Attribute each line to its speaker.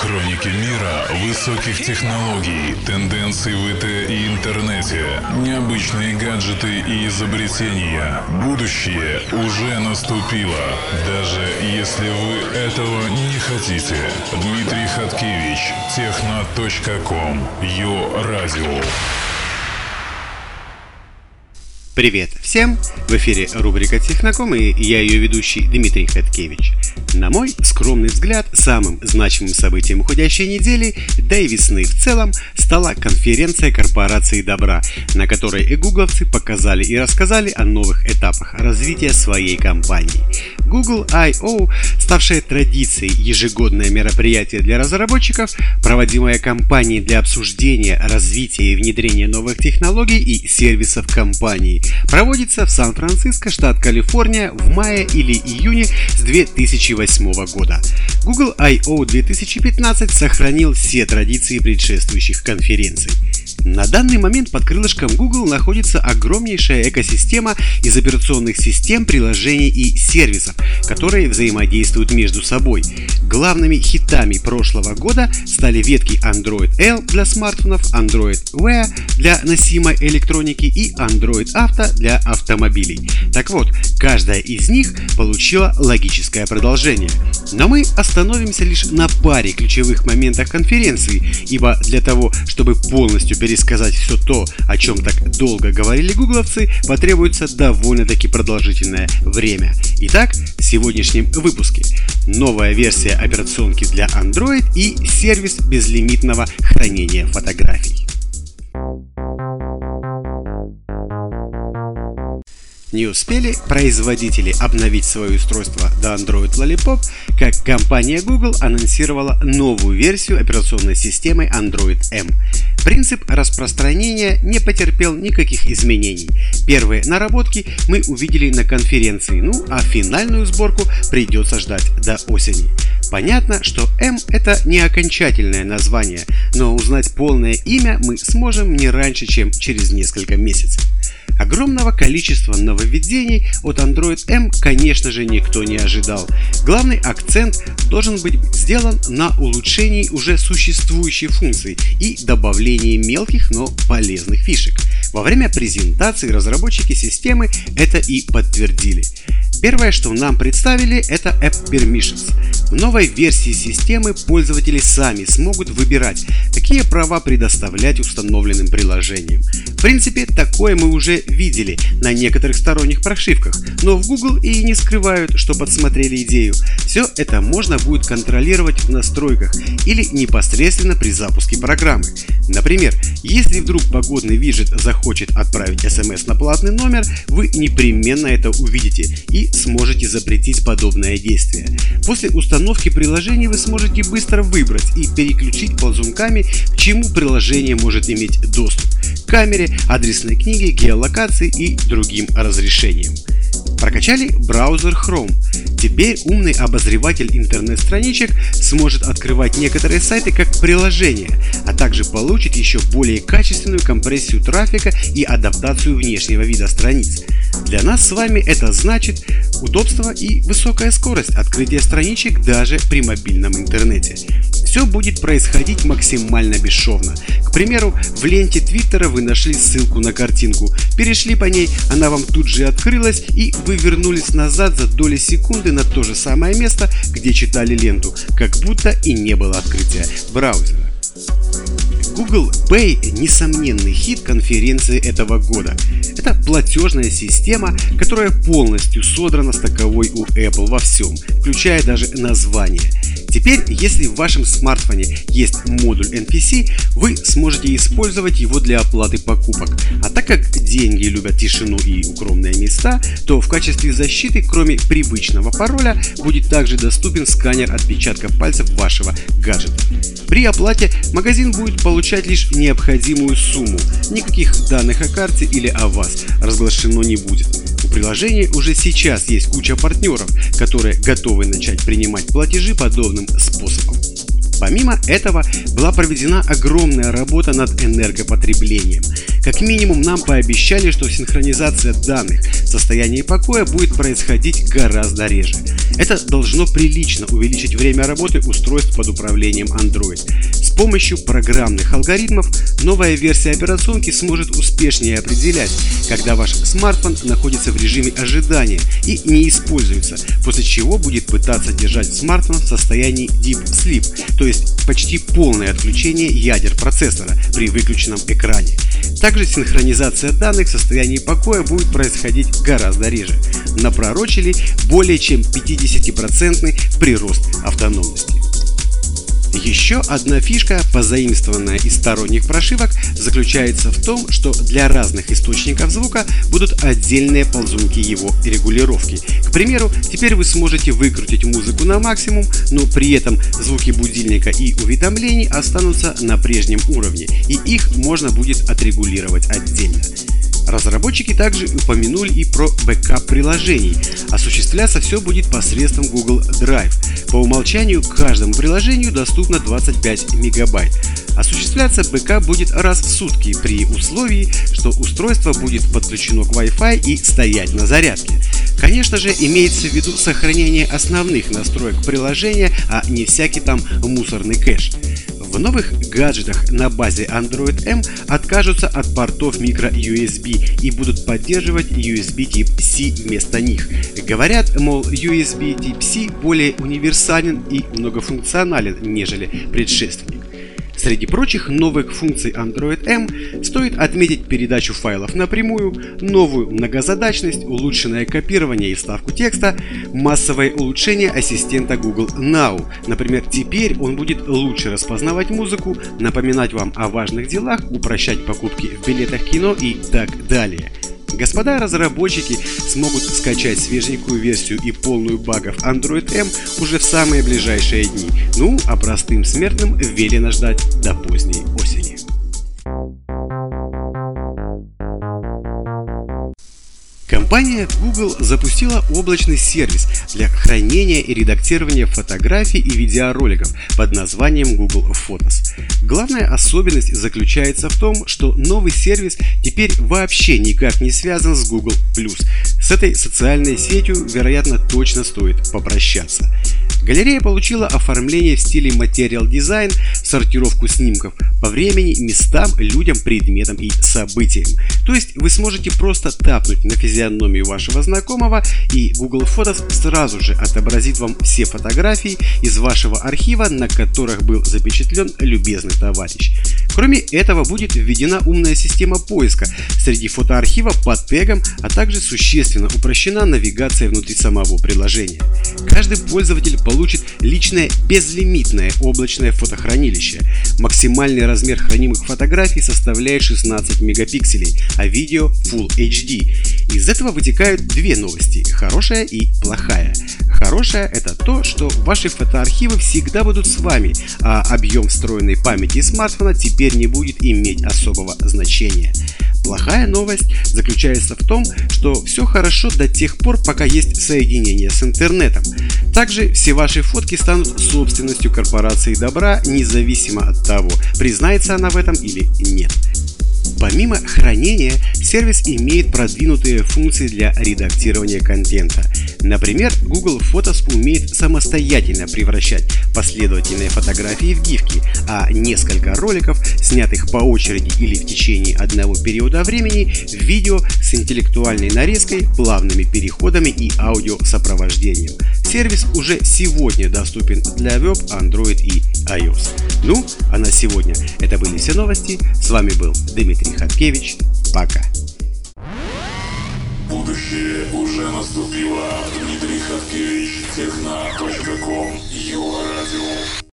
Speaker 1: Хроники мира высоких технологий, тенденций в ИТ и интернете, необычные гаджеты и изобретения. Будущее уже наступило, даже если вы этого не хотите. Дмитрий Хаткевич, техно.ком, Йо Радио.
Speaker 2: Привет всем! В эфире рубрика Техноком и я ее ведущий Дмитрий Хаткевич. На мой скромный взгляд, самым значимым событием уходящей недели, да и весны в целом, стала конференция корпорации добра, на которой и гугловцы показали и рассказали о новых этапах развития своей компании. Google I.O., ставшее традицией ежегодное мероприятие для разработчиков, проводимое компанией для обсуждения, развития и внедрения новых технологий и сервисов компании, проводится в Сан-Франциско, штат Калифорния в мае или июне с 2008 года. Google I.O. 2015 сохранил все традиции предшествующих конференций. На данный момент под крылышком Google находится огромнейшая экосистема из операционных систем, приложений и сервисов, которые взаимодействуют между собой. Главными хитами прошлого года стали ветки Android L для смартфонов, Android Wear для носимой электроники и Android Auto для автомобилей. Так вот, каждая из них получила логическое продолжение. Но мы остановимся лишь на паре ключевых моментах конференции, ибо для того, чтобы полностью пересказать все то, о чем так долго говорили гугловцы, потребуется довольно-таки продолжительное время. Итак, в сегодняшнем выпуске новая версия операционки для Android и сервис безлимитного хранения фотографий. Не успели производители обновить свое устройство до Android Lollipop, как компания Google анонсировала новую версию операционной системы Android M. Принцип распространения не потерпел никаких изменений. Первые наработки мы увидели на конференции, ну а финальную сборку придется ждать до осени. Понятно, что M это не окончательное название, но узнать полное имя мы сможем не раньше, чем через несколько месяцев. Огромного количества нововведений от Android M, конечно же, никто не ожидал. Главный акцент должен быть сделан на улучшении уже существующей функции и добавлении мелких, но полезных фишек. Во время презентации разработчики системы это и подтвердили. Первое, что нам представили, это App Permissions. В новой версии системы пользователи сами смогут выбирать, какие права предоставлять установленным приложениям. В принципе, такое мы уже видели на некоторых сторонних прошивках, но в Google и не скрывают, что подсмотрели идею. Все это можно будет контролировать в настройках или непосредственно при запуске программы. Например, если вдруг погодный виджет захочет отправить смс на платный номер, вы непременно это увидите и сможете запретить подобное действие. После установки приложения вы сможете быстро выбрать и переключить ползунками, к чему приложение может иметь доступ – камере, адресной книге, геолокации и другим разрешениям. Прокачали браузер Chrome. Теперь умный обозреватель интернет-страничек сможет открывать некоторые сайты как приложения, а также получит еще более качественную компрессию трафика и адаптацию внешнего вида страниц. Для нас с вами это значит удобство и высокая скорость открытия страничек даже при мобильном интернете. Все будет происходить максимально бесшовно. К примеру, в ленте Твиттера вы нашли ссылку на картинку, перешли по ней, она вам тут же открылась и вы вернулись назад за доли секунды на то же самое место, где читали ленту, как будто и не было открытия браузера. Google Pay – несомненный хит конференции этого года. Это платежная система, которая полностью содрана с таковой у Apple во всем, включая даже название. Теперь, если в вашем смартфоне есть модуль NFC, вы сможете использовать его для оплаты покупок. А так как деньги любят тишину и укромные места, то в качестве защиты, кроме привычного пароля, будет также доступен сканер отпечатков пальцев вашего гаджета. При оплате магазин будет получать лишь необходимую сумму. Никаких данных о карте или о вас разглашено не будет. У приложения уже сейчас есть куча партнеров, которые готовы начать принимать платежи подобным способом. Помимо этого была проведена огромная работа над энергопотреблением. Как минимум нам пообещали, что синхронизация данных в состоянии покоя будет происходить гораздо реже. Это должно прилично увеличить время работы устройств под управлением Android. С помощью программных алгоритмов новая версия операционки сможет успешнее определять, когда ваш смартфон находится в режиме ожидания и не используется, после чего будет пытаться держать смартфон в состоянии Deep Sleep, то есть почти полное отключение ядер процессора при выключенном экране. Также синхронизация данных в состоянии покоя будет происходить гораздо реже. Напророчили более чем 50% прирост автономности. Еще одна фишка, позаимствованная из сторонних прошивок, заключается в том, что для разных источников звука будут отдельные ползунки его регулировки. К примеру, теперь вы сможете выкрутить музыку на максимум, но при этом звуки будильника и уведомлений останутся на прежнем уровне, и их можно будет отрегулировать отдельно. Разработчики также упомянули и про бэкап приложений. Осуществляться все будет посредством Google Drive. По умолчанию каждому приложению доступно 25 мегабайт. Осуществляться бэкап будет раз в сутки при условии, что устройство будет подключено к Wi-Fi и стоять на зарядке. Конечно же, имеется в виду сохранение основных настроек приложения, а не всякий там мусорный кэш. В новых гаджетах на базе Android M откажутся от портов micro-USB и будут поддерживать USB тип C вместо них. Говорят, мол, USB тип C более универсален и многофункционален, нежели предшественник. Среди прочих новых функций Android M стоит отметить передачу файлов напрямую, новую многозадачность, улучшенное копирование и ставку текста, массовое улучшение ассистента Google Now. Например, теперь он будет лучше распознавать музыку, напоминать вам о важных делах, упрощать покупки в билетах кино и так далее. Господа разработчики смогут скачать свеженькую версию и полную багов Android M уже в самые ближайшие дни. Ну, а простым смертным велено ждать до поздней осени. Компания Google запустила облачный сервис для хранения и редактирования фотографий и видеороликов под названием Google Photos. Главная особенность заключается в том, что новый сервис теперь вообще никак не связан с Google+. С этой социальной сетью, вероятно, точно стоит попрощаться. Галерея получила оформление в стиле Material Design, сортировку снимков по времени, местам, людям, предметам и событиям. То есть вы сможете просто тапнуть на физиономию вашего знакомого и Google Photos сразу же отобразит вам все фотографии из вашего архива, на которых был запечатлен любезный товарищ. Кроме этого будет введена умная система поиска среди фотоархива по тегам, а также существенно упрощена навигация внутри самого приложения. Каждый пользователь получит личное безлимитное облачное фотохранилище. Максимальный размер хранимых фотографий составляет 16 мегапикселей, а видео Full HD. Из этого вытекают две новости – хорошая и плохая. Хорошая – это то, что ваши фотоархивы всегда будут с вами, а объем встроенной памяти смартфона теперь не будет иметь особого значения. Плохая новость заключается в том, что все хорошо до тех пор, пока есть соединение с интернетом. Также все ваши фотки станут собственностью корпорации добра, независимо от того, признается она в этом или нет. Помимо хранения, сервис имеет продвинутые функции для редактирования контента. Например, Google Photos умеет самостоятельно превращать последовательные фотографии в гифки, а несколько роликов, снятых по очереди или в течение одного периода времени, в видео с интеллектуальной нарезкой, плавными переходами и аудиосопровождением. Сервис уже сегодня доступен для веб, Android и iOS. Ну, а на сегодня это были все новости. С вами был Дмитрий Хаткевич. Пока.
Speaker 1: Будущее уже наступило. Дмитрий Хаткевич, техна.ком, Его радио.